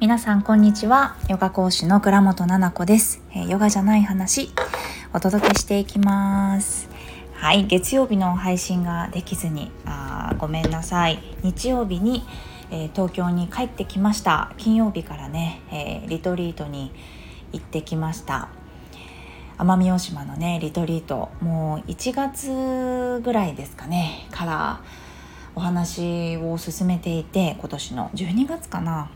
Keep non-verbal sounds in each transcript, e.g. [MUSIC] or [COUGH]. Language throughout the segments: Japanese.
皆さんこんにちは。ヨガ講師の倉本々子です、えー、ヨガじゃない話お届けしていきます。はい月曜日の配信ができずにあごめんなさい。日曜日に、えー、東京に帰ってきました。金曜日からね、えー、リトリートに行ってきました。奄美大島のねリトリート。もう1月ぐらいですかねからお話を進めていて今年の12月かな。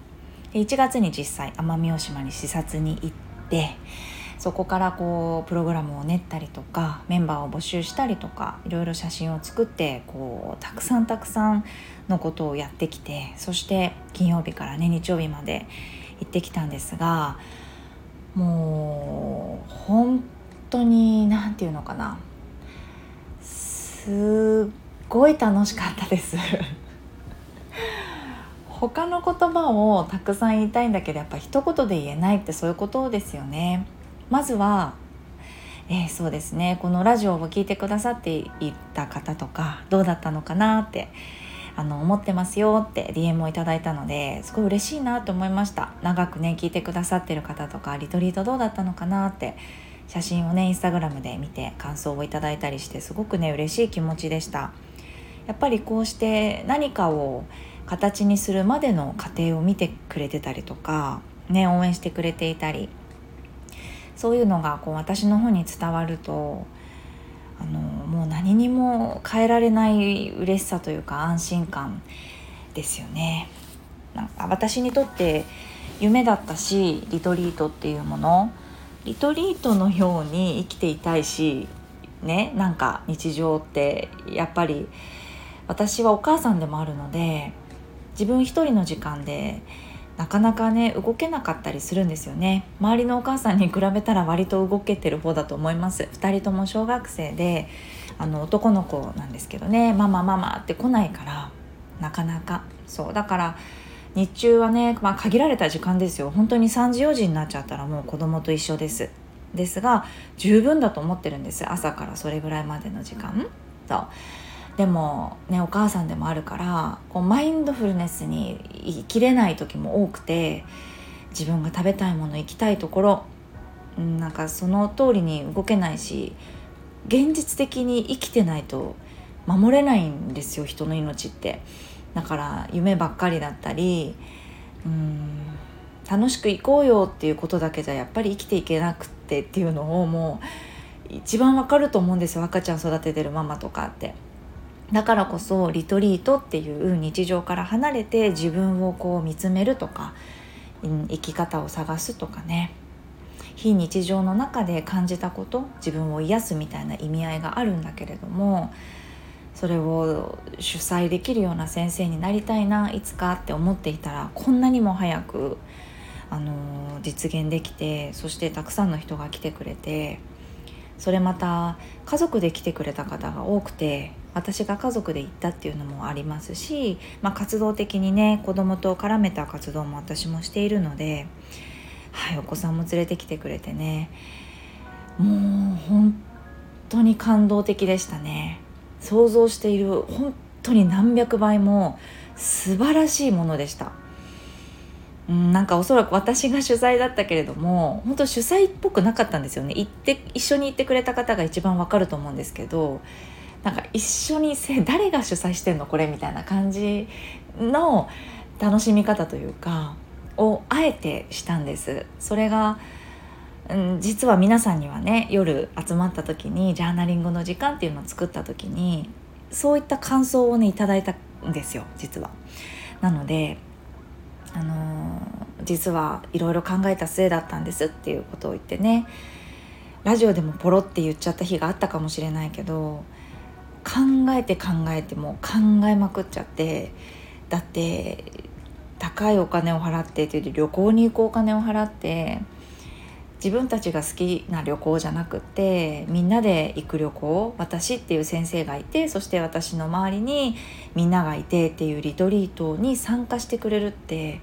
1月に実際奄美大島に視察に行ってそこからこうプログラムを練ったりとかメンバーを募集したりとかいろいろ写真を作ってこうたくさんたくさんのことをやってきてそして金曜日からね日曜日まで行ってきたんですがもう本当に何て言うのかな。すっごい楽しかったです。[LAUGHS] 他の言葉をたくさん言いたいんだけどやっぱ一言で言えないってそういうことですよね。まずはえー、そうですね。このラジオを聞いてくださっていた方とかどうだったのかなってあの思ってますよって DM をいただいたのですごい嬉しいなと思いました。長くね聞いてくださってる方とかリトリートどうだったのかなって写真をねインスタグラムで見て感想をいただいたりしてすごくね嬉しい気持ちでしたやっぱりこうして何かを形にするまでの過程を見てくれてたりとかね応援してくれていたりそういうのがこう私の方に伝わるとあのもう何にも変えられない嬉しさというか安心感ですよね。なんか私にとって夢だったしリトリートっていうものリトリートのように生きていたいしねなんか日常ってやっぱり私はお母さんでもあるので自分一人の時間でなかなかね動けなかったりするんですよね。周りのお母さんに比べたら割と動けてる方だと思います。2人とも小学生であの男の子なんですけどね。ママママって来ないからなかなか。そうだから日中はね、まあ、限られた時間ですよ。本当に3時4時になっちゃったらもう子供と一緒です。ですが十分だと思ってるんです。朝からそれぐらいまでの時間。そう。でもねお母さんでもあるからこうマインドフルネスに生きれない時も多くて自分が食べたいもの行きたいところなんかその通りに動けないし現実的に生きてないと守れないんですよ人の命って。だから夢ばっかりだったりうん楽しく行こうよっていうことだけじゃやっぱり生きていけなくってっていうのをもう一番わかると思うんですよ赤ちゃん育ててるママとかって。だからこそリトリートっていう日常から離れて自分をこう見つめるとか、うん、生き方を探すとかね非日常の中で感じたこと自分を癒すみたいな意味合いがあるんだけれどもそれを主催できるような先生になりたいないつかって思っていたらこんなにも早く、あの実現できてそしてたくさんの人が来てくれてそれまた家族で来てくれた方が多くて私が家族で行ったっていうのもありますし、まあ、活動的にね子供と絡めた活動も私もしているので、はい、お子さんも連れてきてくれてねもう本当に感動的でしたね。想像している本当に何百倍も素晴らしいものでした。うん、なんかおそらく私が主催だったけれども本当主催っぽくなかったんですよね行って一緒に行ってくれた方が一番わかると思うんですけどなんか一緒にせ誰が主催してんのこれみたいな感じの楽しみ方というかをあえてしたんですそれが、うん、実は皆さんにはね夜集まった時にジャーナリングの時間っていうのを作った時にそういった感想をねいただいたんですよ実は。なのであのー、実はいろいろ考えた末だったんですっていうことを言ってねラジオでもポロって言っちゃった日があったかもしれないけど考えて考えても考えまくっちゃってだって高いお金を払ってっていう旅行に行くお金を払って自分たちが好きな旅行じゃなくてみんなで行く旅行私っていう先生がいてそして私の周りにみんながいてっていうリトリートに参加してくれるって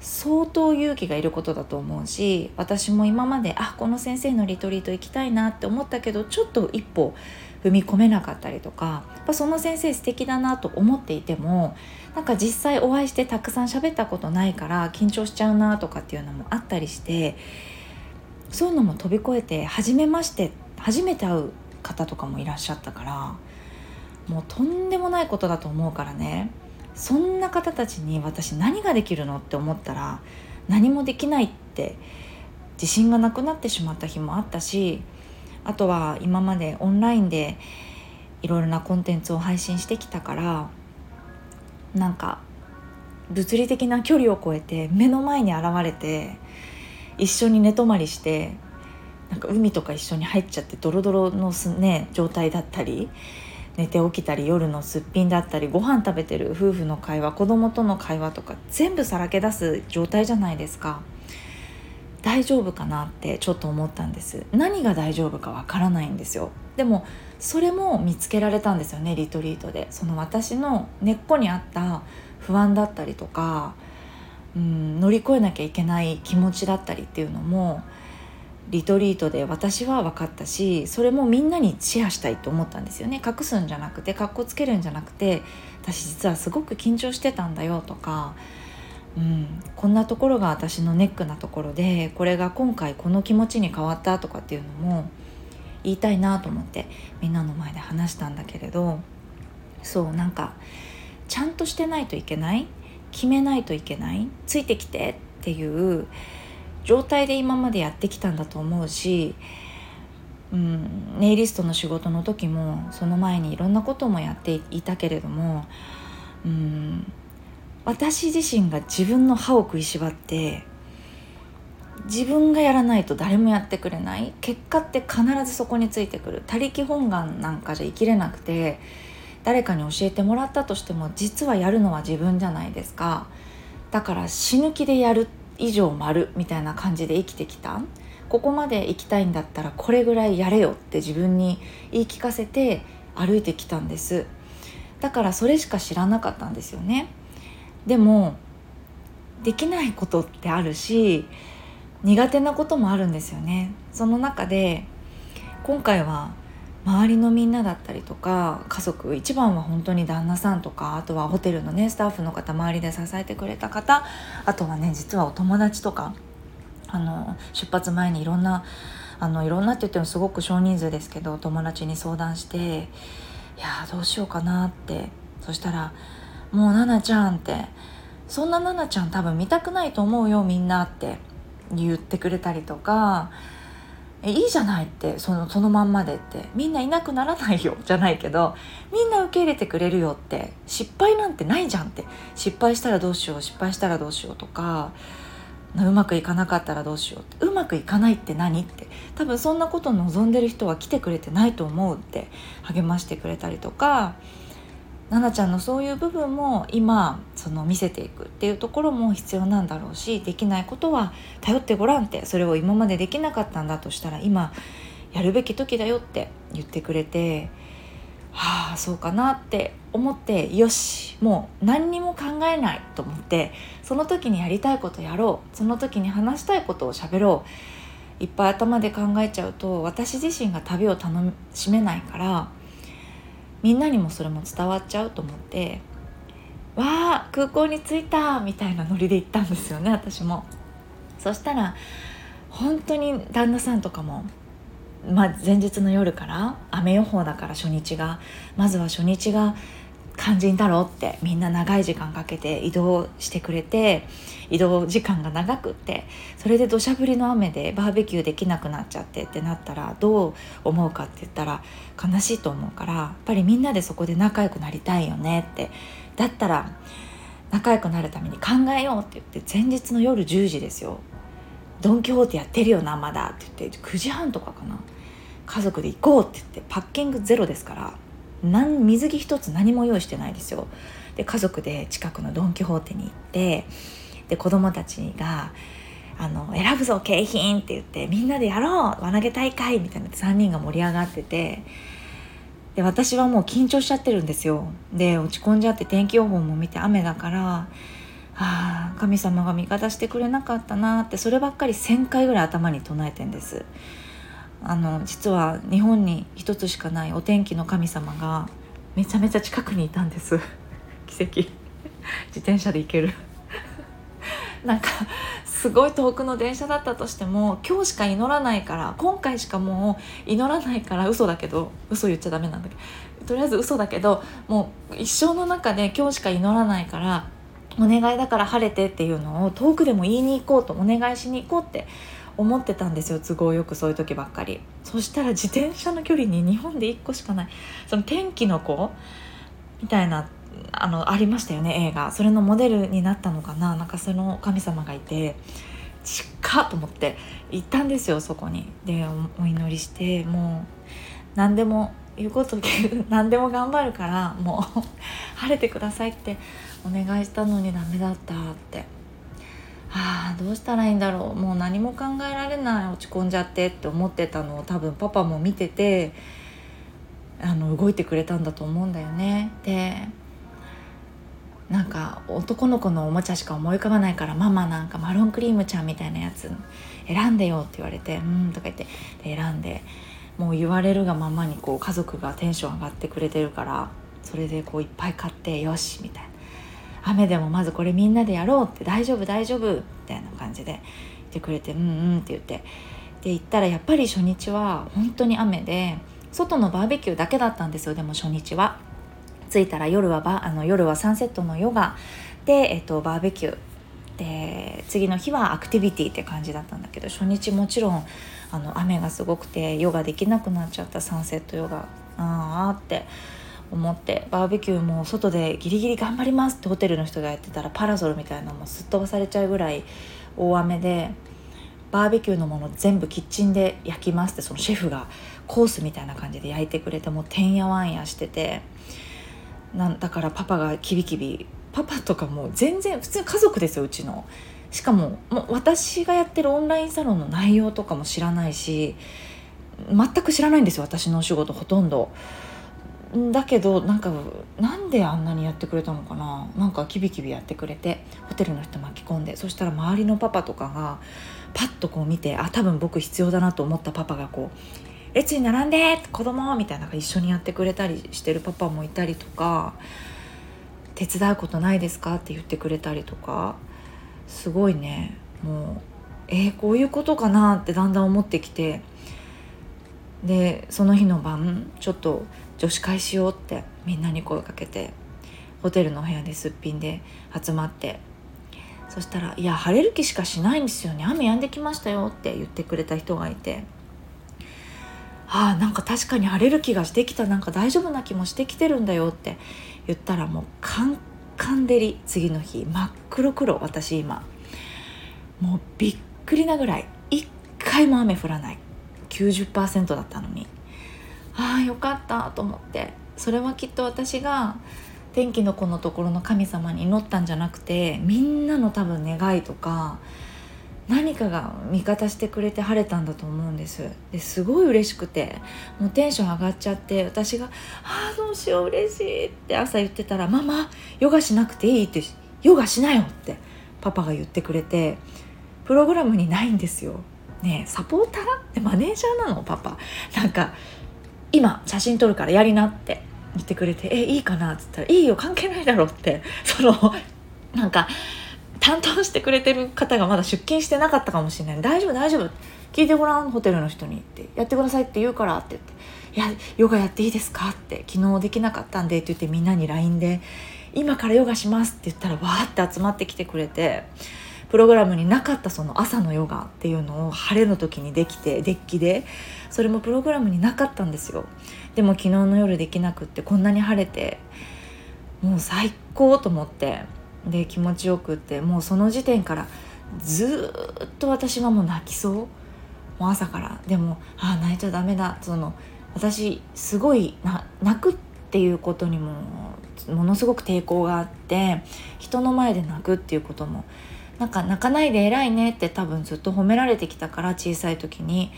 相当勇気がいることだと思うし私も今まであこの先生のリトリート行きたいなって思ったけどちょっと一歩踏み込めなかったりとかやっぱその先生素敵だなと思っていてもなんか実際お会いしてたくさん喋ったことないから緊張しちゃうなとかっていうのもあったりしてそういうのも飛び越えて初めまして初めて会う方とかもいらっしゃったからもうとんでもないことだと思うからね。そんな方たちに私何ができるのって思ったら何もできないって自信がなくなってしまった日もあったしあとは今までオンラインでいろいろなコンテンツを配信してきたからなんか物理的な距離を超えて目の前に現れて一緒に寝泊まりしてなんか海とか一緒に入っちゃってドロドロのす、ね、状態だったり寝て起きたり夜のすっぴんだったりご飯食べてる夫婦の会話子供との会話とか全部さらけ出す状態じゃないですか。大丈夫かなってちょっと思ったんです。何が大丈夫かわからないんですよ。でもそれも見つけられたんですよねリトリートで。その私の根っこにあった不安だったりとか、うん、乗り越えなきゃいけない気持ちだったりっていうのもリトリートで私は分かったしそれもみんなにシェアしたいと思ったんですよね。隠すんじゃなくてかっこつけるんじゃなくて私実はすごく緊張してたんだよとか、うん、こんなところが私のネックなところでこれが今回この気持ちに変わったとかっていうのも言いたいなと思ってみんなの前で話したんだけれどそうなんかちゃんとしてないといけない決めないといけないついてきてっていう状態で今までやってきたんだと思うし、うん、ネイリストの仕事の時もその前にいろんなこともやっていたけれども、うん、私自身が自分の歯を食いしばって自分がやらないと誰もやってくれない。結果って必ずそこについてくる。他力本願なんかじゃ生きれなくて誰かに教えてもらったとしても実はやるのは自分じゃないですか。だから死ぬ気でやる以上丸みたいな感じで生きてきた。ここまで行きたいんだったらこれぐらいやれよって自分に言い聞かせて歩いてきたんです。だからそれしか知らなかったんですよね。でもできないことってあるし苦手なこともあるんですよね。その中で今回は周りのみんなだったりとか家族一番は本当に旦那さんとかあとはホテルのねスタッフの方周りで支えてくれた方あとはね実はお友達とかあの出発前にいろんなあのいろんなって言ってもすごく少人数ですけど友達に相談していやどうしようかなって。そしたら「もう奈々ちゃん」って「そんな奈々ちゃん多分見たくないと思うよみんな」って言ってくれたりとかえいいじゃないってそのそのまんまでってみんないなくならないよ [LAUGHS] じゃないけどみんな受け入れてくれるよって失敗なんてないじゃんって失敗したらどうしよう失敗したらどうしようとかうまくいかなかったらどうしようってうまくいかないって何？って。多分そんなこと望んでる人は来てくれてないと思うって励ましてくれたりとか奈々ちゃんのそういう部分も今その見せていくっていうところも必要なんだろうしできないことは頼ってごらんってそれを今までできなかったんだとしたら今やるべき時だよって言ってくれてはあそうかなって思ってよしもう何にも考えないと思ってその時にやりたいことやろうその時に話したいことをしゃべろう。いっぱい頭で考えちゃうと私自身が旅を楽しめないからみんなにもそれも伝わっちゃうと思って「わあ空港に着いた!」みたいなノリで行ったんですよね私も。そしたら本当に旦那さんとかも、まあ、前日の夜から雨予報だから初日がまずは初日が肝心だろ？うってみんな長い時間かけて移動してくれて移動時間が長くってそれで土砂降りの雨でバーベキューできなくなっちゃってってなったらどう思うかって言ったら悲しいと思うからやっぱりみんなでそこで仲良くなりたいよねって。だったら仲良くなるために考えようって言って前日の夜10時ですよ。ドン・キホーテやってるよなまだって言って9時半とかかな。家族で行こうって言ってパッキングゼロですから。何水着一つ何も用意してないですよ。で家族で近くのドン・キホーテに行ってで子供たちがあの選ぶぞ景品って言ってみんなでやろう輪投げ大会みたいな3人が盛り上がっててで私はもう緊張しちゃってるんですよ。で落ち込んじゃって天気予報も見て雨だからあ神様が味方してくれなかったなってそればっかり1,000回ぐらい頭に唱えてんです。あの実は日本に一つしかないお天気の神様がめちゃめちゃ近くにいたんです。[LAUGHS] 奇跡。[LAUGHS] 自転車で行ける。[LAUGHS] なんかすごい遠くの電車だったとしても今日しか祈らないから今回しかもう祈らないから嘘だけど嘘言っちゃダメなんだけどとりあえず嘘だけどもう一生の中で今日しか祈らないからお願いだから晴れてっていうのを遠くでも言いに行こうとお願いしに行こうって思ってたんですよ都合よくそういう時ばっかり。そしたら自転車の距離に日本で1個しかない。その天気の子みたいなあのありましたよね映画。それのモデルになったのかな。なんかその神様がいて近っと思って行ったんですよそこに。でお祈りしてもう何でも言うこと [LAUGHS] 何でも頑張るからもう [LAUGHS] 晴れてくださいってお願いしたのにダメだったって。あどうしたらいいんだろう。もう何も考えられない。落ち込んじゃってって思ってたのを多分パパも見ててあの動いてくれたんだと思うんだよね。でなんか男の子のおもちゃしか思い浮かばないからママなんかマロンクリームちゃんみたいなやつ選んでよって言われて「うん」とか言って選んでもう言われるがままにこう家族がテンション上がってくれてるからそれでこういっぱい買ってよしみたいな。雨でもまずこれみんなでやろうって大丈夫大丈夫みたいな感じで言ってくれてうんうんって言って。で行ったらやっぱり初日は本当に雨で外のバーベキューだけだったんですよ。でも初日は。着いたら夜はバあの夜はサンセットのヨガ。で、えっと、バーベキュー。で次の日はアクティビティって感じだったんだけど初日もちろんあの雨がすごくてヨガできなくなっちゃったサンセットヨガ。ああって。思ってバーベキューも外でギリギリ頑張りますってホテルの人がやってたらパラソルみたいなのもすっ飛ばされちゃうぐらい大雨でバーベキューのもの全部キッチンで焼きますってそのシェフがコースみたいな感じで焼いてくれてもうてんやわんやしててなんだからパパがキビキビパパとかも全然普通家族ですようちのしかももう私がやってるオンラインサロンの内容とかも知らないし全く知らないんですよ私のお仕事ほとんど。だけどなんかなんであんなにやってくれたのかな？なんかキビキビやってくれてホテルの人巻き込んでそしたら周りのパパとかがパッとこう見てあ多分僕必要だなと思ったパパがこう列に並んで子供みたいな一緒にやってくれたりしてるパパもいたりとか手伝うことないですか？って言ってくれたりとかすごいね。もうえー、こういうことかな？ってだんだん思ってきてでその日の晩ちょっと女子会しようってみんなに声かけてホテルの部屋ですっぴんで集まってそしたら「いや晴れる気しかしないんですよね。雨止んできましたよ」って言ってくれた人がいてああなんか確かに晴れる気がしてきた。なんか大丈夫な気もしてきてるんだよって言ったらもうカンカン照り。次の日真っ黒黒。私今もうびっくりなぐらい。一回も雨降らない。90%だったのに。ああよかったと思って。それはきっと私が天気の子のところの神様に祈ったんじゃなくてみんなの多分願いとか何かが味方してくれて晴れたんだと思うんです。ですごい嬉しくてもうテンション上がっちゃって私が「ああどうしよう嬉しい」って朝言ってたら「ママヨガしなくていい」って「ヨガしなよ」ってパパが言ってくれてプログラムにないんですよ。ねサポーター？でマネージャーなの？パパ。なんか今写真撮るからやりなって言ってくれて「えいいかな?」っつったら「いいよ関係ないだろ」って [LAUGHS] そのなんか担当してくれてる方がまだ出勤してなかったかもしれない「大丈夫大丈夫聞いてごらんホテルの人に」って「やってくださいって言うから」って言って「いやヨガやっていいですか?」って「昨日できなかったんで」って言ってみんなに LINE で「今からヨガします」って言ったらわーって集まってきてくれて。プログラムになかったその朝のヨガっていうのを晴れの時にできてデッキで。それもプログラムになかったんですよ。でも昨日の夜できなくってこんなに晴れてもう最高と思ってで気持ちよくってもうその時点からずっと私はもう泣きそう。もう朝から。でもああ泣いちゃダメだ。その私すごい泣くっていうことにもものすごく抵抗があって人の前で泣くっていうこともなんか泣かないで偉いねって多分ずっと褒められてきたから小さい時に。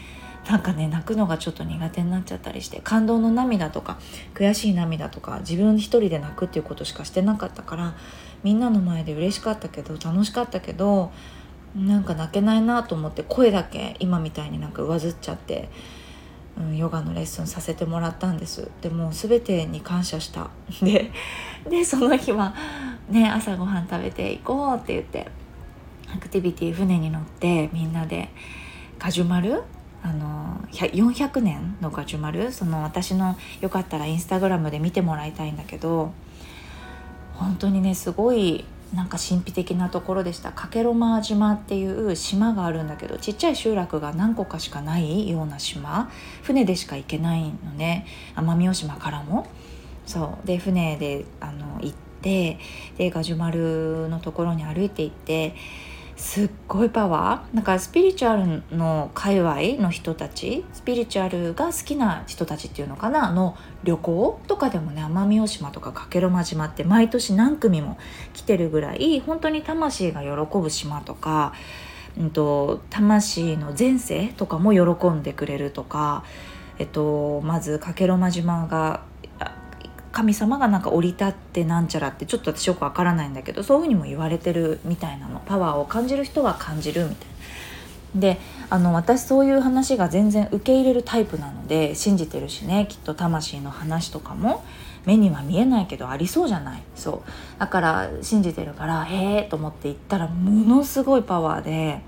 なんかね泣くのがちょっと苦手になっちゃったりして感動の涙とか悔しい涙とか自分一人で泣くっていうことしかしてなかったからみんなの前で嬉しかったけど楽しかったけどなんか泣けないなと思って声だけ今みたいになんか上ずっちゃってうん、ヨガのレッスンさせてもらったんです。でも全てに感謝した。ででその日はね朝ごはん食べて行こうって言ってアクティビティ船に乗ってみんなでガジュマルあの400年のガジュマルその私のよかったらインスタグラムで見てもらいたいんだけど本当にねすごいなんか神秘的なところでした。かけろま島っていう島があるんだけどちっちゃい集落が何個かしかないような島。船でしか行けないのね。奄美大島からも。そう。で船であの行ってでガジュマルのところに歩いて行ってすっごいパワー。なんかスピリチュアルの界隈の人たちスピリチュアルが好きな人たちっていうのかなの旅行とかでもね奄美大島とか加計呂麻島って毎年何組も来てるぐらい本当に魂が喜ぶ島とか、うんと、魂の前世とかも喜んでくれるとか、えっと、まず加計呂麻島が神様がなんか降り立ってなんちゃらってちょっと私よくわからないんだけどそういうふうにも言われてるみたいなのパワーを感じる人は感じるみたいな。であの私そういう話が全然受け入れるタイプなので信じてるしねきっと魂の話とかも目には見えないけどありそうじゃないそうだから信じてるからへえと思って行ったらものすごいパワーで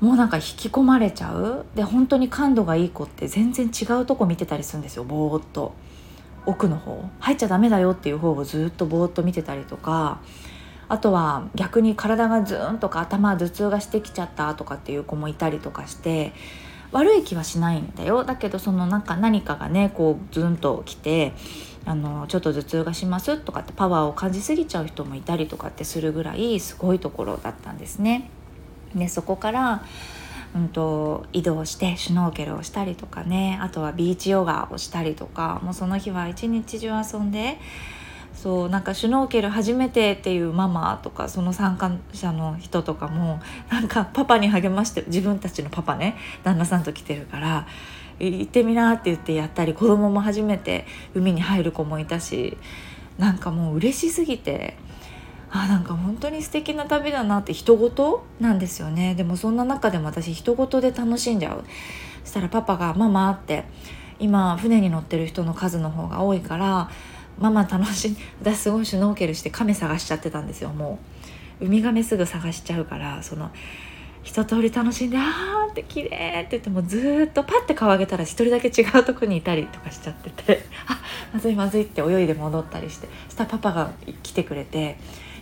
もうなんか引き込まれちゃうで本当に感度がいい子って全然違うとこ見てたりするんですよぼーっと。奥の方入っちゃダメだよっていう方をずっとぼーっと見てたりとかあとは逆に体がズーンとか頭頭痛がしてきちゃったとかっていう子もいたりとかして悪い気はしないんだよだけどそのなんか何かがねこうズンときてあのちょっと頭痛がしますとかってパワーを感じすぎちゃう人もいたりとかってするぐらいすごいところだったんですね。でそこからうんと、移動してシュノーケルをしたりとかね。あとはビーチヨガをしたりとか。もうその日は一日中遊んでそうなんかシュノーケル初めてっていうママとかその参加者の人とかもなんかパパに励まして自分たちのパパね旦那さんと来てるから行ってみなって言ってやったり子供も初めて海に入る子もいたしなんかもう嬉しすぎてあなんか本当に素敵な旅だなって人事なんですよね。でもそんな中でも私人事で楽しんじゃう。そしたらパパが「ママ」って今船に乗ってる人の数の方が多いからママ楽しん私すごいシュノーケルして亀探しちゃってたんですよもう。ウミガメすぐ探しちゃうからその一通り楽しんで「あーって綺麗って言ってもずっとパッて顔上げたら一人だけ違うとこにいたりとかしちゃってて「あまずいまずい」って泳いで戻ったりして。そしたらパパが来てくれて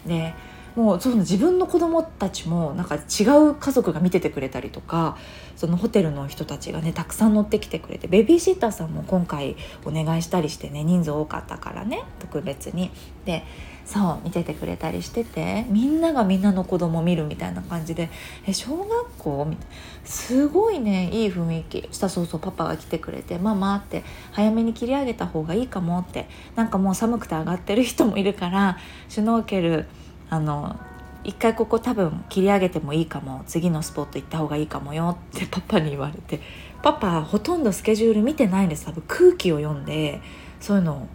でもうその自分の子供たちもなんか違う家族が見ててくれたりとかそのホテルの人たちがねたくさん乗ってきてくれてベビーシッターさんも今回お願いしたりしてね人数多かったからね特別に。でそう見ててくれたりしててみんながみんなの子供見るみたいな感じで「え小学校?」みたいなすごいねいい雰囲気したそうそうパパが来てくれて「ママ」って早めに切り上げた方がいいかもってなんかもう寒くて上がってる人もいるからシュノーケルあの一回ここ多分切り上げてもいいかも次のスポット行った方がいいかもよってパパに言われてパパほとんどスケジュール見てないんです多分空気を読んでそういうのを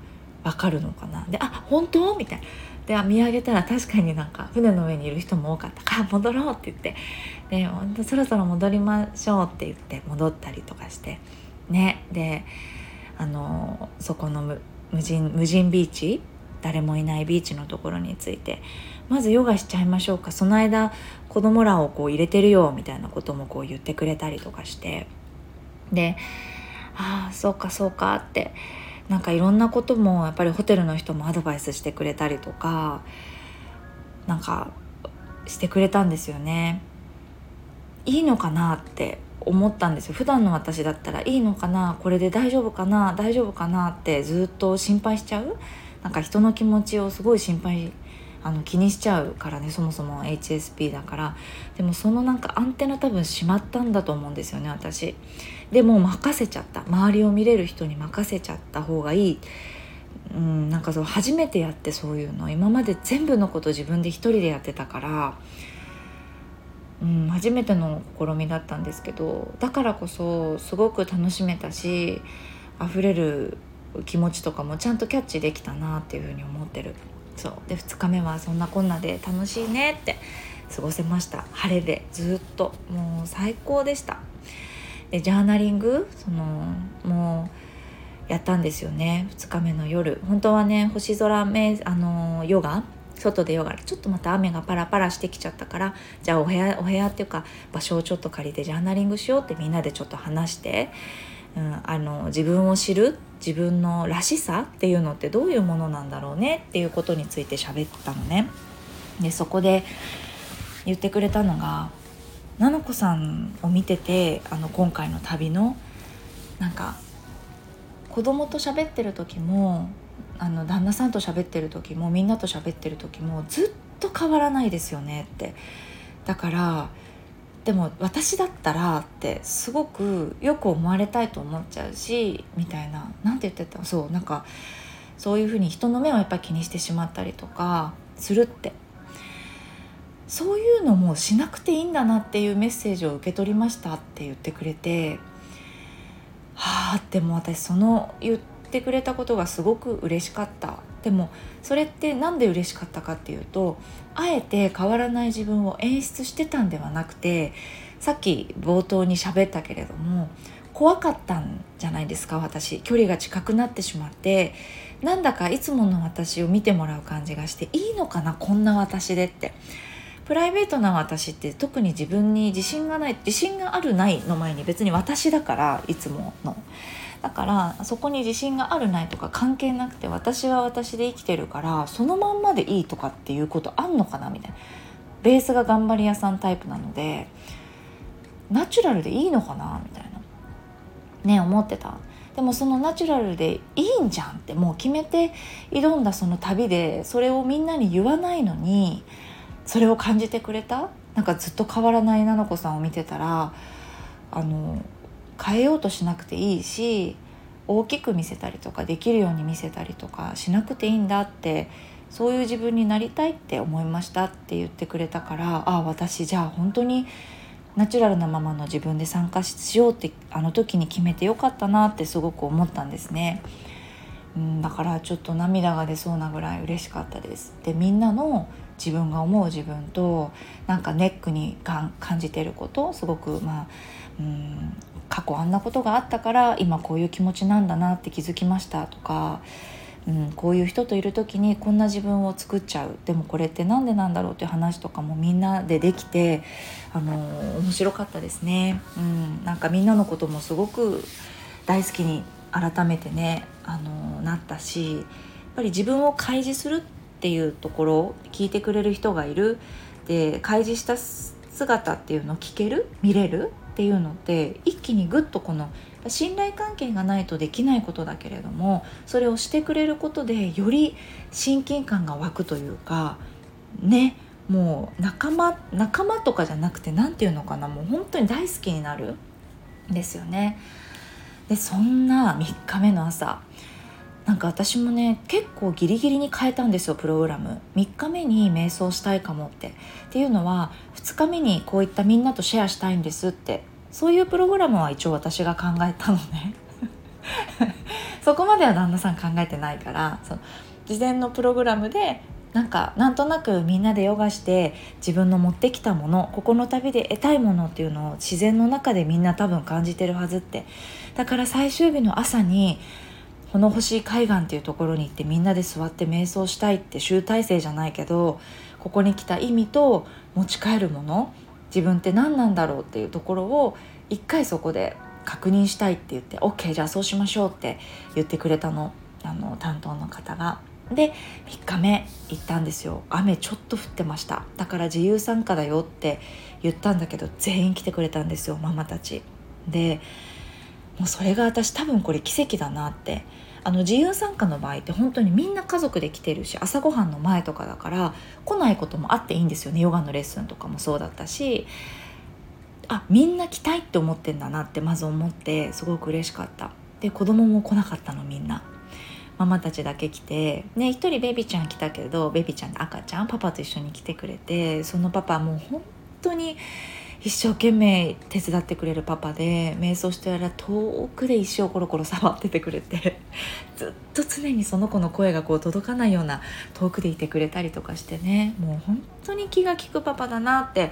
分かるのかな？で「あ本当?」みたいな。で見上げたら確かになんか船の上にいる人も多かった。から戻ろうって言って。で本当そろそろ戻りましょうって言って戻ったりとかして。ねであのそこの無人無人ビーチ？誰もいないビーチのところについて。まずヨガしちゃいましょうか。その間子供らをこう入れてるよみたいなこともこう言ってくれたりとかして。でああそうかそうかってなんかいろんなこともやっぱりホテルの人もアドバイスしてくれたりとかなんかしてくれたんですよね。いいのかなって思ったんですよ。普段の私だったらいいのかなこれで大丈夫かな大丈夫かなってずっと心配しちゃう。なんか人の気持ちをすごい心配あの気にしちゃうからねそもそも HSP だから。でもそのなんかアンテナ多分しまったんだと思うんですよね私。でも任せちゃった。周りを見れる人に任せちゃった方がいい。うん、なんかそう初めてやってそういうの。今まで全部のこと自分で一人でやってたから、うん、初めての試みだったんですけど。だからこそすごく楽しめたし溢れる気持ちとかもちゃんとキャッチできたなっていうふうに思ってる。そう。で2日目はそんなこんなで楽しいねって過ごせました。晴れでずっと。もう最高でした。でジャーナリングそのもうやったんですよね。2日目の夜。本当はね星空めあのヨガ外でヨガちょっとまた雨がパラパラしてきちゃったからじゃあお部屋お部屋っていうか場所をちょっと借りてジャーナリングしようってみんなでちょっと話して、うん、あの自分を知る自分のらしさっていうのってどういうものなんだろうね？っていうことについて喋ったのね。でそこで言ってくれたのが菜々子さんを見ててあの今回の旅のなんか子供と喋ってる時もあの旦那さんと喋ってる時もみんなと喋ってる時もずっと変わらないですよねって。だからでも私だったらってすごくよく思われたいと思っちゃうしみたいな何て言ってた？そうなんかそういうふうに人の目をやっぱり気にしてしまったりとかするって。そういうのもしなくていいんだなっていうメッセージを受け取りましたって言ってくれてはあっても私その言ってってくれたことがすごく嬉しかった。でもそれって何で嬉しかったかっていうとあえて変わらない自分を演出してたんではなくてさっき冒頭に喋ったけれども怖かったんじゃないですか私。距離が近くなってしまってなんだかいつもの私を見てもらう感じがしていいのかなこんな私でって。プライベートな私って特に自分に自信がない自信があるないの前に別に私だからいつもの。だからそこに自信があるないとか関係なくて私は私で生きてるからそのまんまでいいとかっていうことあんのかなみたいな。ベースが頑張り屋さんタイプなのでナチュラルでいいのかなみたいな。ね思ってた。でもそのナチュラルでいいんじゃんってもう決めて挑んだその旅でそれをみんなに言わないのにそれを感じてくれた？なんかずっと変わらない菜々子さんを見てたらあの変えようとしなくていいし大きく見せたりとかできるように見せたりとかしなくていいんだってそういう自分になりたいって思いましたって言ってくれたからああ私じゃあ本当にナチュラルなままの自分で参加しようってあの時に決めてよかったなってすごく思ったんですね。うん、だからちょっと涙が出そうなぐらい嬉しかったです。でみんなの自分が思う自分となんかネックに感じてることすごくまあうん過去あんなことがあったから今こういう気持ちなんだなって気づきましたとか、うん、こういう人といる時にこんな自分を作っちゃう。でもこれって何でなんだろうっていう話とかもみんなでできてあの面白かったですね、うん、なんかみんなのこともすごく大好きに改めてねあのなったしやっぱり自分を開示するってっていうところ聞いてくれる人がいる。で開示した姿っていうのを聞ける？見れる？っていうのって一気にぐっとこの信頼関係がないとできないことだけれどもそれをしてくれることでより親近感が湧くというかねもう仲間仲間とかじゃなくて何て言うのかなもう本当に大好きになる。んですよね。でそんな3日目の朝なんか私もね結構ギリギリに変えたんですよプログラム。3日目に瞑想したいかもって。っていうのは2日目にこういったみんなとシェアしたいんですって。そういうプログラムは一応私が考えたのね。[LAUGHS] そこまでは旦那さん考えてないからその事前のプログラムでなんかなんとなくみんなでヨガして自分の持ってきたものここの旅で得たいものっていうのを自然の中でみんな多分感じてるはずって。だから最終日の朝にの星海岸っていうところに行ってみんなで座って瞑想したいって集大成じゃないけどここに来た意味と持ち帰るもの自分って何なんだろうっていうところを一回そこで確認したいって言って OK じゃあそうしましょうって言ってくれたのあの担当の方が。で3日目行ったんですよ。雨ちょっと降ってました。だから自由参加だよって言ったんだけど全員来てくれたんですよママたち。でもうそれが私多分これ奇跡だなって。あの自由参加の場合って本当にみんな家族で来てるし朝ごはんの前とかだから来ないこともあっていいんですよね。ヨガのレッスンとかもそうだったし。あみんな来たいって思ってんだなってまず思ってすごく嬉しかった。で子供も来なかったのみんな。ママたちだけ来てね一人ベビちゃん来たけどベビちゃん赤ちゃんパパと一緒に来てくれてそのパパもう本当に一生懸命手伝ってくれるパパで瞑想してたら遠くで石をコロコロ触っててくれてずっと常にその子の声がこう届かないような遠くでいてくれたりとかしてねもう本当に気が利くパパだなって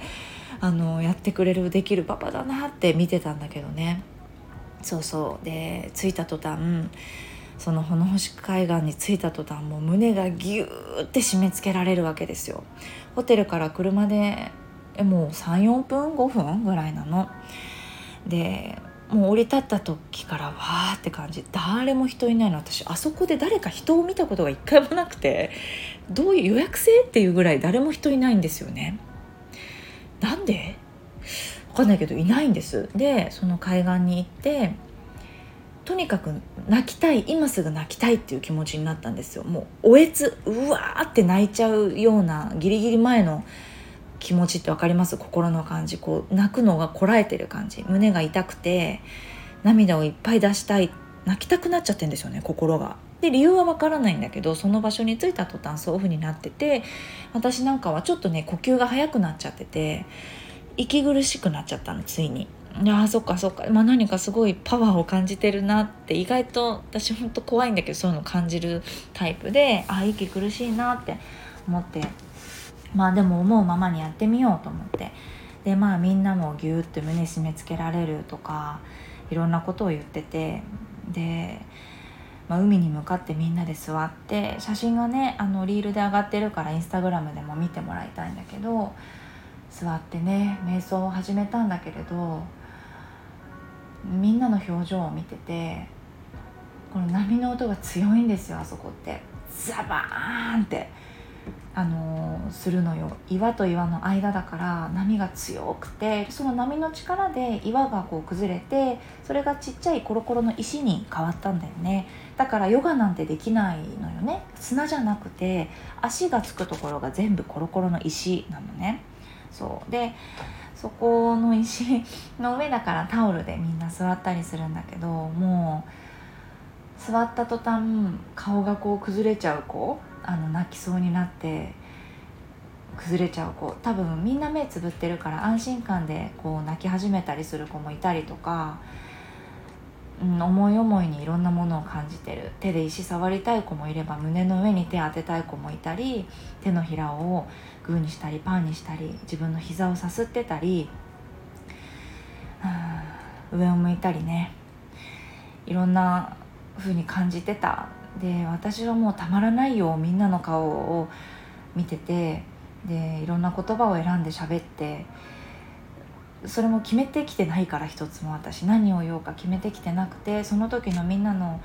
あのやってくれるできるパパだなって見てたんだけどね。そうそう。で着いた途端その穂星海岸に着いた途端もう胸がギューって締め付けられるわけですよ。ホテルから車でえもう34分5分ぐらいなの。でもう降り立った時からわーって感じ。誰も人いないの。私あそこで誰か人を見たことが一回もなくてどういう予約制っていうぐらい誰も人いないんですよね。なんで？分かんないけどいないんです。でその海岸に行ってとにかく泣きたい今すぐ泣きたいっていう気持ちになったんですよ。もうおえつうわーって泣いちゃうようなギリギリ前の気持ちって分かります？心の感じ。こう泣くのがこらえてる感じ。胸が痛くて涙をいっぱい出したい。泣きたくなっちゃってんですよね心が。で理由は分からないんだけどその場所に着いた途端そういう風になってて私なんかはちょっとね呼吸が速くなっちゃってて息苦しくなっちゃったのついに。いやそっかそっか、まあ、何かすごいパワーを感じてるなって意外と私ほんと怖いんだけどそういうの感じるタイプであ息苦しいなって思ってまあでも思うままにやってみようと思って。でまあみんなもギューって胸締め付けられるとかいろんなことを言ってて。で、まあ、海に向かってみんなで座って写真がねあのリールで上がってるからインスタグラムでも見てもらいたいんだけど座ってね瞑想を始めたんだけれどみんなの表情を見ててこの波の音が強いんですよあそこって。ザバーンって。あの、するのよ。岩と岩の間だから波が強くてその波の力で岩がこう崩れてそれがちっちゃいコロコロの石に変わったんだよね。だからヨガなんてできないのよね。砂じゃなくて足がつくところが全部コロコロの石なのね。そう。でそこの石の上だからタオルでみんな座ったりするんだけどもう座った途端顔がこう崩れちゃう子あの泣きそうになって崩れちゃう子。多分みんな目つぶってるから安心感でこう泣き始めたりする子もいたりとか、うん、思い思いにいろんなものを感じてる。手で石触りたい子もいれば胸の上に手当てたい子もいたり手のひらをグーにしたりパンにしたり自分の膝をさすってたり、うん、上を向いたりね。いろんな風に感じてた。で私はもうたまらないよみんなの顔を見ててでいろんな言葉を選んで喋ってそれも決めてきてないから一つも私。何を言おうか決めてきてなくてその時のみんなの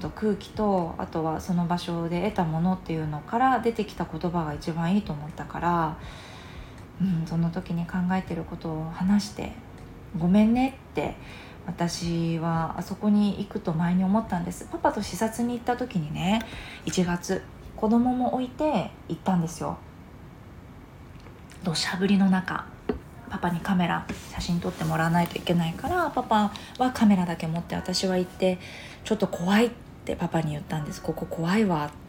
と空気とあとはその場所で得たものっていうのから出てきた言葉が一番いいと思ったから、うん、その時に考えてることを話して「ごめんね」って私はあそこに行くと前に思ったんです。パパと視察に行った時にね1月子供も置いて行ったんですよ。土砂降りの中パパにカメラ写真撮ってもらわないといけないからパパはカメラだけ持って私は行ってちょっと怖いってパパに言ったんです。ここ怖いわって。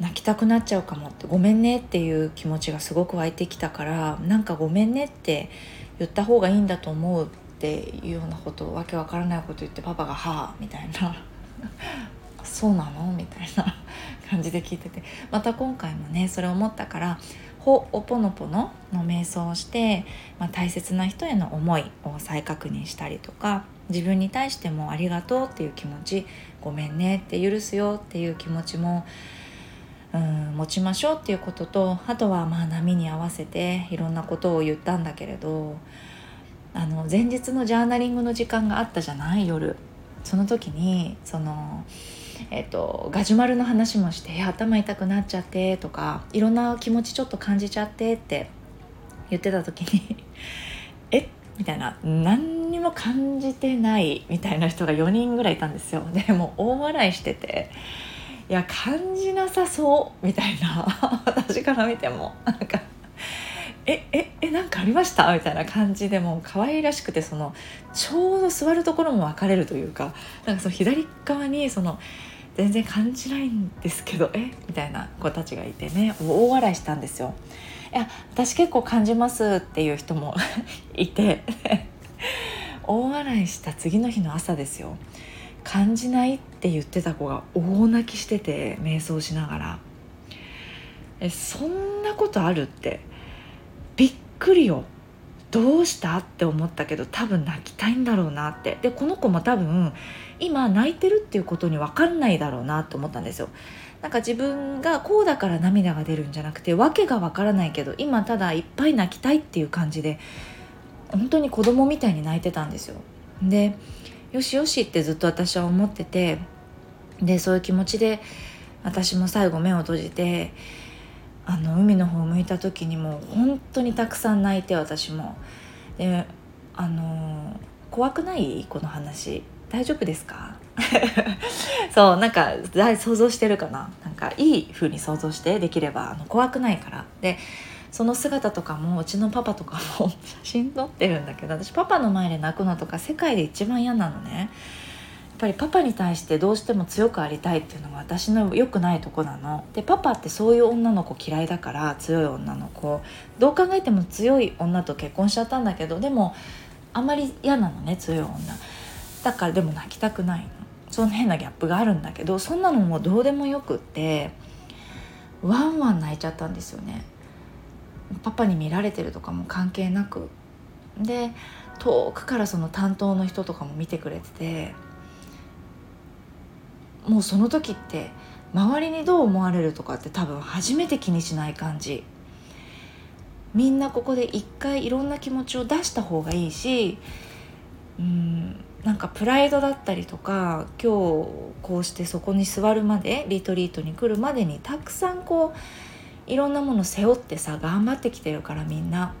泣きたくなっちゃうかもって。ごめんねっていう気持ちがすごく湧いてきたからなんかごめんねって言った方がいいんだと思うっていうようなことわけわからないこと言ってパパが「はあ」みたいな「[LAUGHS] そうなの?」みたいな [LAUGHS] 感じで聞いててまた今回もねそれ思ったからほおぽのぽのの瞑想をして、まあ、大切な人への思いを再確認したりとか自分に対してもありがとうっていう気持ちごめんねって許すよっていう気持ちもうん持ちましょうっていうこととあとはまあ波に合わせていろんなことを言ったんだけれどあの前日のジャーナリングの時間があったじゃない？夜。その時にそのえーと、ガジュマルの話もして頭痛くなっちゃってとかいろんな気持ちちょっと感じちゃってって言ってた時にえ？っみたいな何にも感じてないみたいな人が4人ぐらいいたんですよ。でも大笑いしてていや感じなさそうみたいな。[LAUGHS] 私から見てもなんかえええなんかありました？みたいな感じでもう可愛らしくてそのちょうど座るところも分かれるというかなんかその左側にその全然感じないんですけどえ？みたいな子たちがいてね大笑いしたんですよ。いや私結構感じますっていう人も [LAUGHS] いて大笑いした次の日の朝ですよ。感じないって言ってた子が大泣きしてて瞑想しながら。えそんなことあるって。くりよ。どうした？って思ったけど多分泣きたいんだろうなって。でこの子も多分今泣いてるっていうことに分かんないだろうなと思ったんですよ。なんか自分がこうだから涙が出るんじゃなくて訳が分からないけど今ただいっぱい泣きたいっていう感じで本当に子供みたいに泣いてたんですよ。でよしよしってずっと私は思っててでそういう気持ちで私も最後目を閉じてあの海の方を向いた時にも本当にたくさん泣いて私も。であの怖くない？この話。大丈夫ですか？[LAUGHS] そうなんか想像してるかな？なんかいい風に想像してできればあの怖くないから。でその姿とかもうちのパパとかも写真撮ってるんだけど私パパの前で泣くのとか世界で一番嫌なのね。ぱりパパに対してどうしても強くありたいっていうのが私の良くないとこなの。でパパってそういう女の子嫌いだから強い女の子。どう考えても強い女と結婚しちゃったんだけどでもあまり嫌なのね強い女。だからでも泣きたくないの。その変なギャップがあるんだけどそんなのもうどうでもよくってワンワン泣いちゃったんですよね。パパに見られてるとかも関係なく。で遠くからその担当の人とかも見てくれててもうその時って周りにどう思われるとかって多分初めて気にしない感じ。みんなここで一回いろんな気持ちを出した方がいいしうんなんかプライドだったりとか今日こうしてそこに座るまでリトリートに来るまでにたくさんこういろんなもの背負ってさ頑張ってきてるからみんな。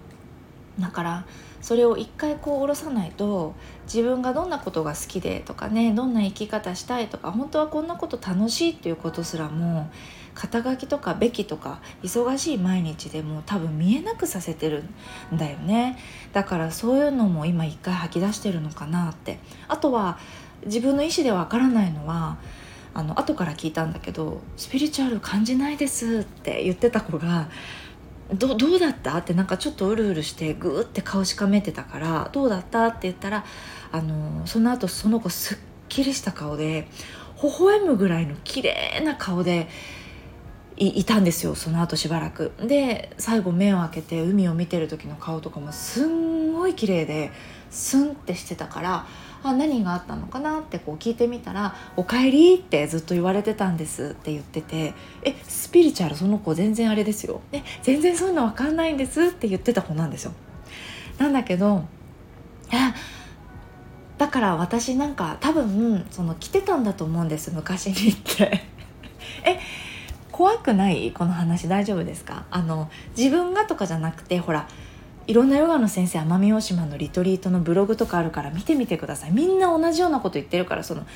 だからそれを一回こう下ろさないと自分がどんなことが好きでとかねどんな生き方したいとか本当はこんなこと楽しいっていうことすらも肩書きとかべきとか忙しい毎日でも多分見えなくさせてるんだよね。だからそういうのも今一回吐き出してるのかなって。あとは自分の意思でわからないのはあの後から聞いたんだけど「スピリチュアル感じないです」って言ってた子がどどうだった？ってなんかちょっとうるうるしてグーって顔しかめてたから「どうだった?」って言ったらあのその後その子すっきりした顔で微笑むぐらいの綺麗な顔でいたんですよその後しばらくで最後目を開けて海を見てる時の顔とかもすんごい綺麗でスンってしてたからあ何があったのかなってこう聞いてみたら「おかえり」ってずっと言われてたんですって言ってて「えスピリチュアルその子全然あれですよ」え全然そういうの分かんないんですって言ってた子なんですよ。なんだけどあだから私なんか多分その来てたんだと思うんです昔にって。[LAUGHS] え怖くない？この話大丈夫ですか？あの自分がとかじゃなくてほらいろんなヨガの先生奄美大島のリトリートのブログとかあるから見てみてください。みんな同じようなこと言ってるからその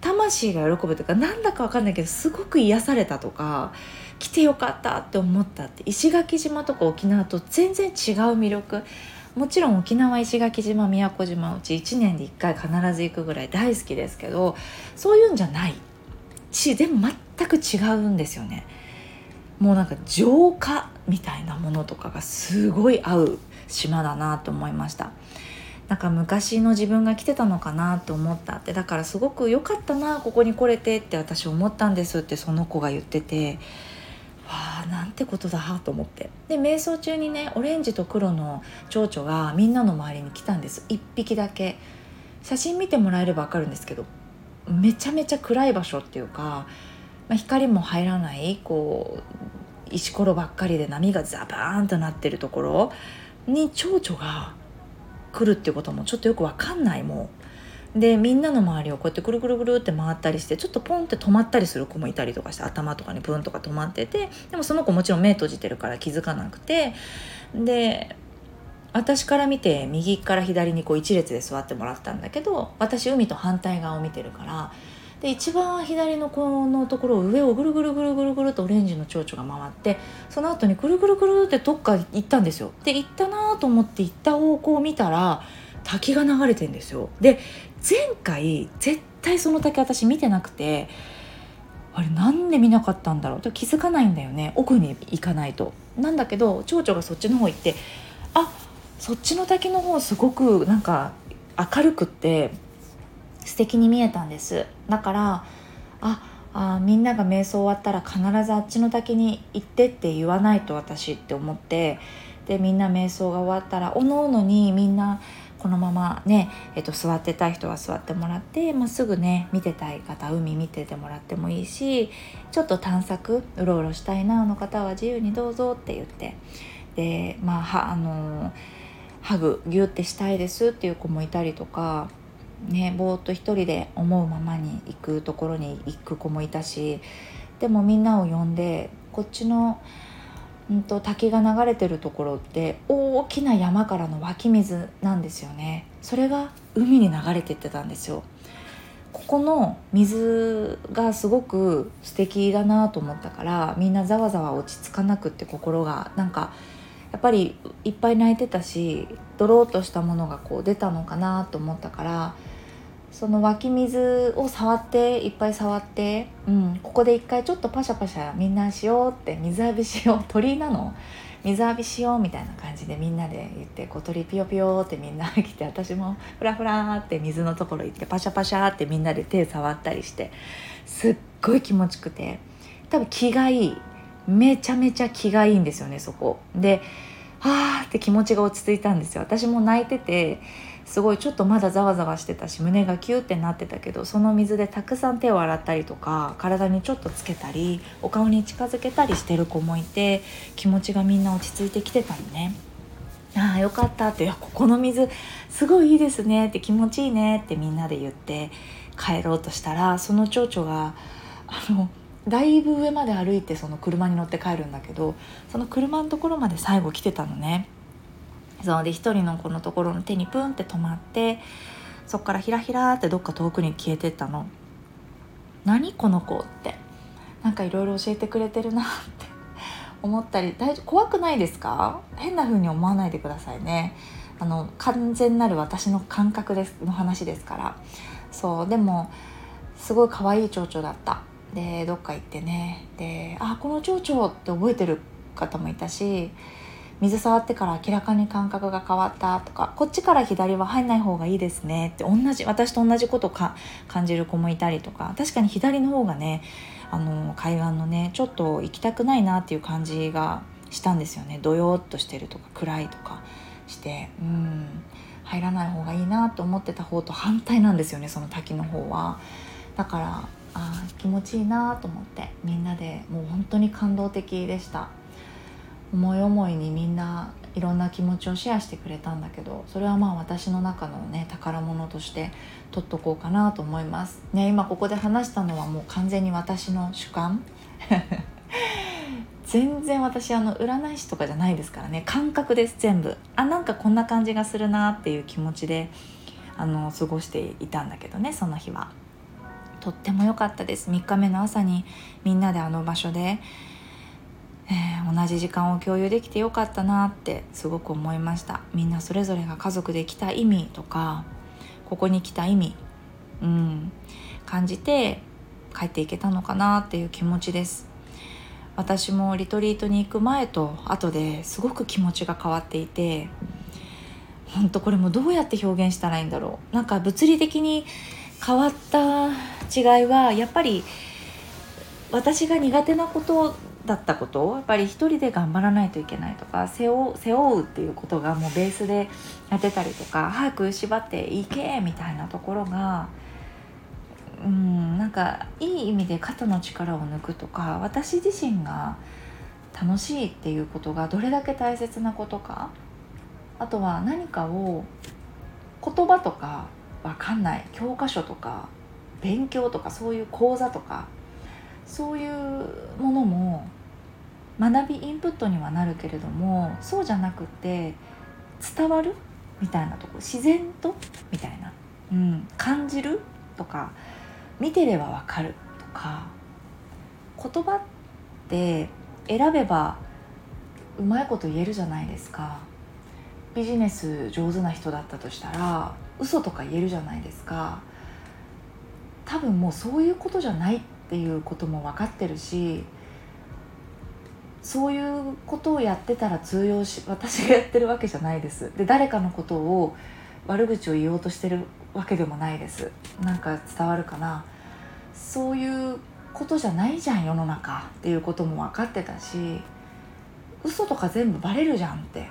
魂が喜ぶとかなんだか分かんないけどすごく癒されたとか来てよかったって思ったって石垣島とか沖縄と全然違う魅力。もちろん沖縄石垣島宮古島うち1年で1回必ず行くぐらい大好きですけどそういうんじゃない。し全部全く違うんですよね。もうなんか浄化みたいなものとかがすごい合う。島だなと思いました。なんか昔の自分が来てたのかなと思った。ってだからすごく良かったなここに来れてって私思ったんですってその子が言ってて。わあなんてことだと思って。で瞑想中にねオレンジと黒の蝶々がみんなの周りに来たんです。1匹だけ。写真見てもらえれば分かるんですけどめちゃめちゃ暗い場所っていうか、まあ、光も入らないこう石ころばっかりで波がザバーンとなってるところ。に蝶々が来るっていうこともちょっとよく分かんないもうでみんなの周りをこうやってくるくるくるって回ったりしてちょっとポンって止まったりする子もいたりとかして頭とかにプンとか止まっててでもその子もちろん目閉じてるから気づかなくて。で私から見て右から左にこう一列で座ってもらったんだけど私海と反対側を見てるからで一番左のこのところを上をぐるぐるぐるぐるぐるとオレンジの蝶々が回ってその後にぐるぐるぐるってどっか行ったんですよ。で行ったなと思って行った方向を見たら滝が流れてんですよ。で前回絶対その滝私見てなくてあれなんで見なかったんだろう？と気づかないんだよね。奥に行かないと。なんだけど蝶々がそっちの方行ってあそっちの滝の方すごくなんか明るくって素敵に見えたんです。だからああみんなが瞑想終わったら必ずあっちの滝に行ってって言わないと私って思ってでみんな瞑想が終わったらおのおのにみんなこのままね、えっと、座ってたい人は座ってもらって、まあ、すぐね見てたい方海見ててもらってもいいしちょっと探索うろうろしたいなの方は自由にどうぞって言って。でまあはあのハグギュってしたいですっていう子もいたりとかねぼーっと一人で思うままに行くところに行く子もいたしでもみんなを呼んでこっちのうんと、滝が流れてるところって大きな山からの湧き水なんですよね。それが海に流れてってたんですよ。ここの水がすごく素敵だなと思ったからみんなざわざわ落ち着かなくって心が。なんかやっぱりいっぱい泣いてたしドローとしたものがこう出たのかなと思ったからその湧き水を触っていっぱい触って、うん、ここで一回ちょっとパシャパシャみんなしようって水浴びしよう鳥居なの。水浴びしようみたいな感じでみんなで言ってこう鳥ピヨピヨってみんな来て私もフラフラって水のところ行ってパシャパシャってみんなで手触ったりしてすっごい気持ちくて多分気がいい。めちゃめちゃ気がいいんですよねそこ。ではあって気持ちが落ち着いたんですよ。私も泣いててすごいちょっとまだざわざわしてたし胸がキューってなってたけどその水でたくさん手を洗ったりとか体にちょっとつけたりお顔に近づけたりしてる子もいて気持ちがみんな落ち着いてきてたのね。ああよかったって「ここの水すごいいいですね」って気持ちいいねってみんなで言って帰ろうとしたらその蝶々があのだいぶ上まで歩いてその車に乗って帰るんだけどその車のところまで最後来てたのね。そうで一人の子のところの手にプンって止まってそっからひらひらってどっか遠くに消えてったの。何この子って。なんかいろいろ教えてくれてるなって。思ったり。大丈夫？怖くないですか？変な風に思わないでくださいね。あの完全なる私の感覚ですの話ですから。そうでもすごい可愛い蝶々だった。でどっか行ってね。であこの蝶々って覚えてる方もいたし水触ってから明らかに感覚が変わったとかこっちから左は入んない方がいいですねって同じ私と同じことか感じる子もいたりとか確かに左の方がねあの海岸のねちょっと行きたくないなっていう感じがしたんですよねどよっとしてるとか暗いとかしてうん入らない方がいいなと思ってた方と反対なんですよねその滝の方は。だからあ気持ちいいなと思ってみんなでもう本当に感動的でした。思い思いにみんないろんな気持ちをシェアしてくれたんだけどそれはまあ私の中のね宝物として取っとこうかなと思います。ね、今ここで話したのはもう完全に私の主観。[LAUGHS] 全然私あの占い師とかじゃないですからね。感覚です全部。あなんかこんな感じがするなっていう気持ちであの過ごしていたんだけどねその日は。とっても良かったです。3日目の朝にみんなであの場所でえー、同じ時間を共有できてよかったなってすごく思いました。みんなそれぞれが家族で来た意味とかここに来た意味、うん、感じて帰っていけたのかなっていう気持ちです。私もリトリートに行く前と後ですごく気持ちが変わっていて本当これもどうやって表現したらいいんだろう。なんか物理的に変わった違いはやっぱり私が苦手なことだったことをやっぱり一人で頑張らないといけないとか背負背負うっていうことがもうベースでやってたりとか早く縛っていけみたいなところがうんなんかいい意味で肩の力を抜くとか私自身が楽しいっていうことがどれだけ大切なことかあとは何かを言葉とか分かんない教科書とか勉強とかそういう講座とかそういうものも学びインプットにはなるけれどもそうじゃなくて伝わるみたいなとこ自然とみたいな、うん、感じるとか見てればわかるとか言葉って選べばうまいこと言えるじゃないですか。ビジネス上手な人だったとしたら嘘とか言えるじゃないですか。多分もうそういうことじゃないっていうことも分かってるしそういうことをやってたら通用し私がやってるわけじゃないです。で誰かのことを悪口を言おうとしてるわけでもないです。なんか伝わるかな。そういうことじゃないじゃん世の中っていうことも分かってたし嘘とか全部バレるじゃんって。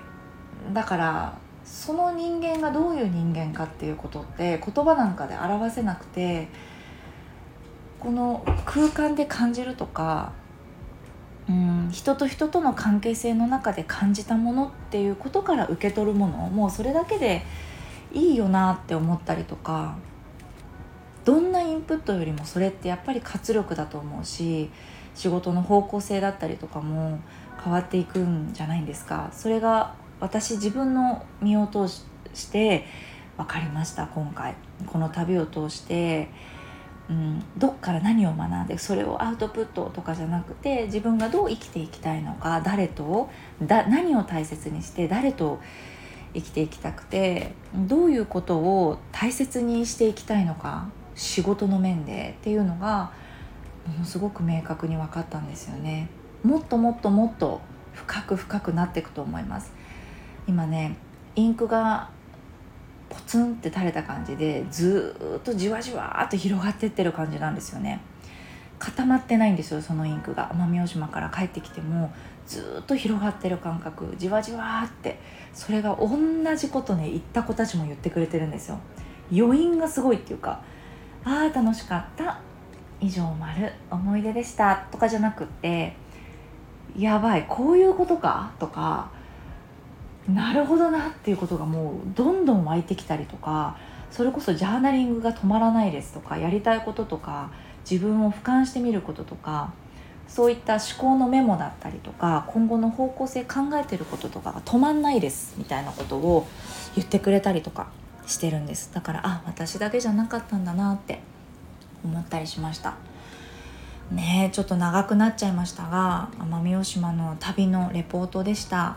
だからその人間がどういう人間かっていうことって言葉なんかで表せなくてこの空間で感じるとかうん。人と人との関係性の中で感じたものっていうことから受け取るものもうそれだけでいいよなって思ったりとかどんなインプットよりもそれってやっぱり活力だと思うし仕事の方向性だったりとかも変わっていくんじゃないんですか。それが私自分の身を通して分かりました今回。この旅を通してうん、どっから何を学んでそれをアウトプットとかじゃなくて自分がどう生きていきたいのか誰とだ何を大切にして誰と生きていきたくてどういうことを大切にしていきたいのか仕事の面でっていうのがものすごく明確に分かったんですよね。もっともっともっと深く深くなっていくと思います。今ねインクがポツンって垂れた感じでずっとじわじわっと広がってってる感じなんですよね。固まってないんですよそのインクが。奄美大島から帰ってきてもずっと広がってる感覚。じわじわって。それが同じことね言った子たちも言ってくれてるんですよ。余韻がすごいっていうかああ楽しかった。以上丸思い出でした。とかじゃなくってやばいこういうことか？とかなるほどなっていうことがもうどんどん湧いてきたりとかそれこそジャーナリングが止まらないですとかやりたいこととか自分を俯瞰してみることとかそういった思考のメモだったりとか今後の方向性考えてることとかが止まんないですみたいなことを言ってくれたりとかしてるんですだからあ私だけじゃなかったんだなって思ったりしましたねちょっと長くなっちゃいましたが奄美大島の旅のレポートでした。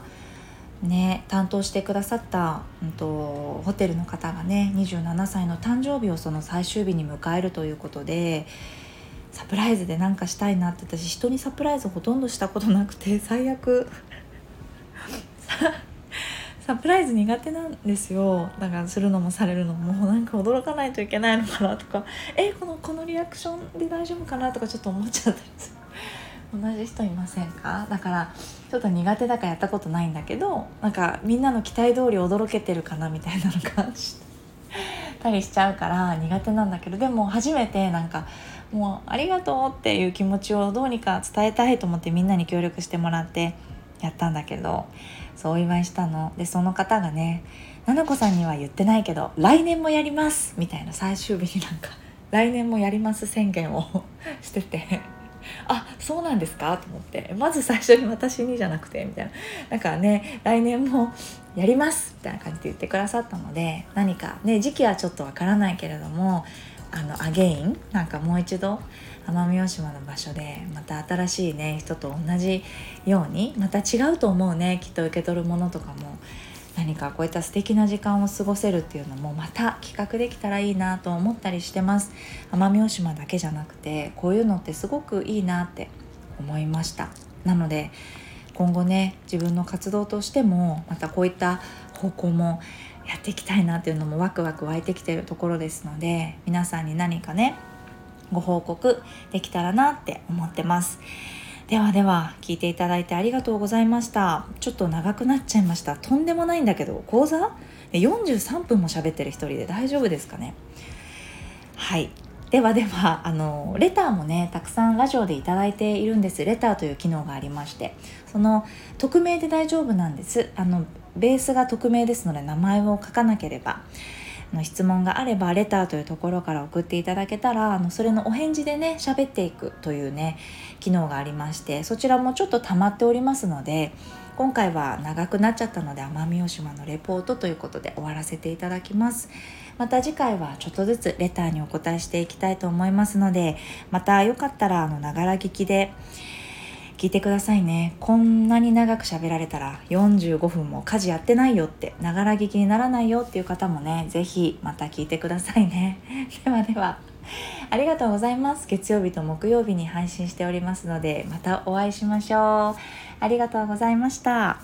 ね、担当してくださった、うんと、ホテルの方がね27歳の誕生日をその最終日に迎えるということでサプライズで何かしたいなって私人にサプライズほとんどしたことなくて最悪。[LAUGHS] サプライズ苦手なんですよ。だからするのもされるのもなんか驚かないといけないのかなとかえこのこのリアクションで大丈夫かなとかちょっと思っちゃったりする。同じ人いませんか？だからちょっと苦手だからやったことないんだけどなんかみんなの期待通り驚けてるかなみたいなの感じたりしちゃうから苦手なんだけどでも初めてなんかもうありがとうっていう気持ちをどうにか伝えたいと思ってみんなに協力してもらってやったんだけどそうお祝いしたの。でその方がね「菜々子さんには言ってないけど来年もやります」みたいな最終日になんか「来年もやります」宣言を [LAUGHS] してて。あそうなんですか？と思って。まず最初に私にじゃなくてみたいな。なんかね来年もやりますみたいな感じで言ってくださったので何かね時期はちょっとわからないけれどもあのアゲインなんかもう一度奄美大島の場所でまた新しいね人と同じようにまた違うと思うねきっと受け取るものとかも何かこういった素敵な時間を過ごせるっていうのもまた企画できたらいいなと思ったりしてます。奄美大島だけじゃなくてこういうのってすごくいいなって思いました。なので今後ね自分の活動としてもまたこういった方向もやっていきたいなっていうのもワクワク湧いてきてるところですので皆さんに何かねご報告できたらなって思ってます。ではでは聞いていただいてありがとうございました。ちょっと長くなっちゃいました。とんでもないんだけど講座？43分も喋ってる一人で大丈夫ですかね？はい。ではではあのレターもねたくさんラジオで頂いているんです。レターという機能がありまして。その匿名で大丈夫なんです。あのベースが匿名ですので名前を書かなければ。の質問があればレターというところから送っていただけたらあのそれのお返事でね喋っていくというね機能がありましてそちらもちょっと溜まっておりますので今回は長くなっちゃったので奄美大島のレポートということで終わらせていただきます。また次回はちょっとずつレターにお答えしていきたいと思いますのでまたよかったらあのながら聞きで聞いてくださいね。こんなに長く喋られたら45分も家事やってないよってながら聞きにならないよっていう方もね是非また聞いてくださいね。[LAUGHS] ではではありがとうございます。月曜日と木曜日に配信しておりますのでまたお会いしましょう。ありがとうございました。